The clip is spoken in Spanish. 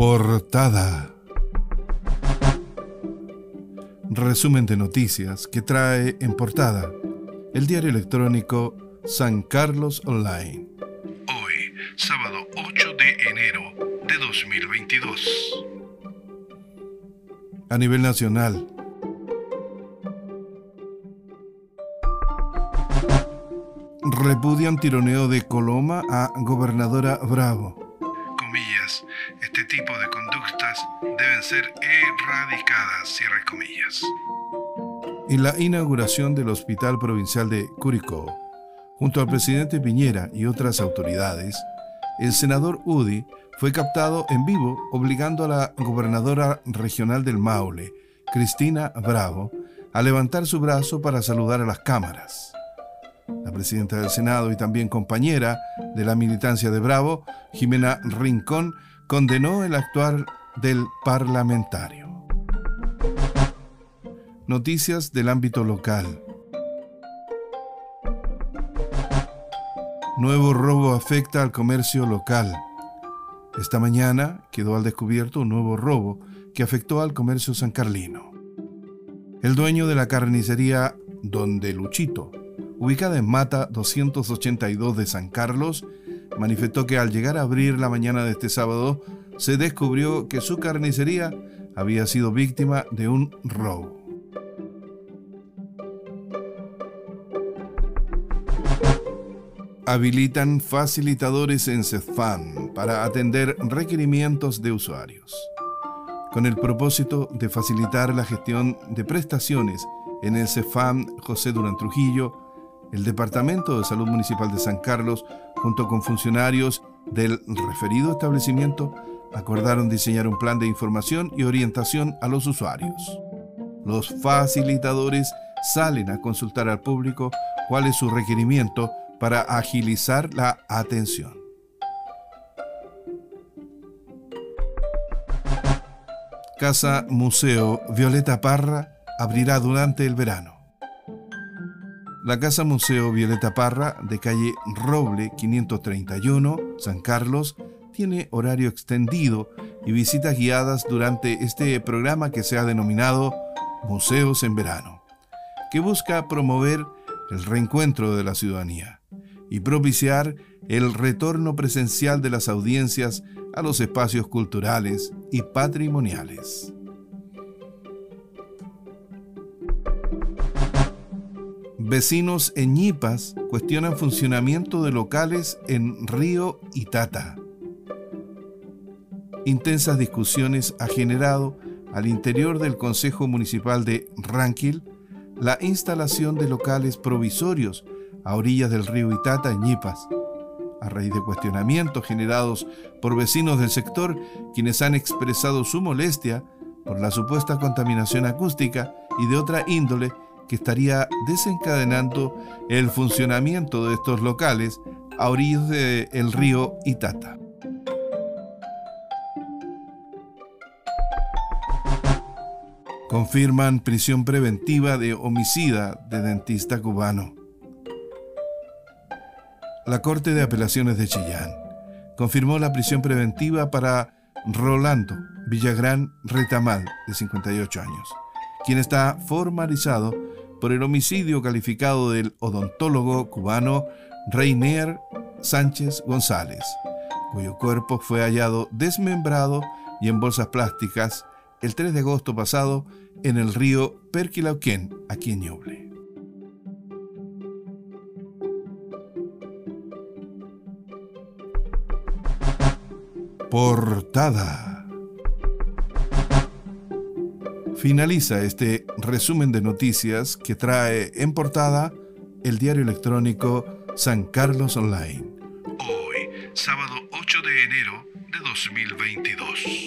Portada. Resumen de noticias que trae en portada el diario electrónico San Carlos Online. Hoy, sábado 8 de enero de 2022. A nivel nacional, repudian tironeo de Coloma a gobernadora Bravo. Tipo de conductas deben ser erradicadas, cierre comillas. Y la inauguración del Hospital Provincial de Curicó, junto al presidente Piñera y otras autoridades, el senador Udi fue captado en vivo obligando a la gobernadora regional del Maule, Cristina Bravo, a levantar su brazo para saludar a las cámaras. La presidenta del Senado y también compañera de la militancia de Bravo, Jimena Rincón, condenó el actuar del parlamentario. Noticias del ámbito local. Nuevo robo afecta al comercio local. Esta mañana quedó al descubierto un nuevo robo que afectó al comercio sancarlino. El dueño de la carnicería Donde Luchito ubicada en Mata 282 de San Carlos, manifestó que al llegar a abrir la mañana de este sábado, se descubrió que su carnicería había sido víctima de un robo. Habilitan facilitadores en CEFAM para atender requerimientos de usuarios. Con el propósito de facilitar la gestión de prestaciones en el CEFAM José Durán Trujillo, el Departamento de Salud Municipal de San Carlos, junto con funcionarios del referido establecimiento, acordaron diseñar un plan de información y orientación a los usuarios. Los facilitadores salen a consultar al público cuál es su requerimiento para agilizar la atención. Casa Museo Violeta Parra abrirá durante el verano. La Casa Museo Violeta Parra, de calle Roble 531, San Carlos, tiene horario extendido y visitas guiadas durante este programa que se ha denominado Museos en Verano, que busca promover el reencuentro de la ciudadanía y propiciar el retorno presencial de las audiencias a los espacios culturales y patrimoniales. Vecinos en Ñipas cuestionan funcionamiento de locales en Río y Tata. Intensas discusiones ha generado al interior del Consejo Municipal de Ranquil la instalación de locales provisorios a orillas del río Itata en Ñipas, a raíz de cuestionamientos generados por vecinos del sector quienes han expresado su molestia por la supuesta contaminación acústica y de otra índole que estaría desencadenando el funcionamiento de estos locales a orillas del río Itata. Confirman prisión preventiva de homicida de dentista cubano. La Corte de Apelaciones de Chillán confirmó la prisión preventiva para Rolando Villagrán Retamal, de 58 años, quien está formalizado por el homicidio calificado del odontólogo cubano Reiner Sánchez González, cuyo cuerpo fue hallado desmembrado y en bolsas plásticas el 3 de agosto pasado en el río Perquilauquén, aquí en Ñuble. Portada. Finaliza este resumen de noticias que trae en portada el diario electrónico San Carlos Online. Hoy, sábado 8 de enero de 2022.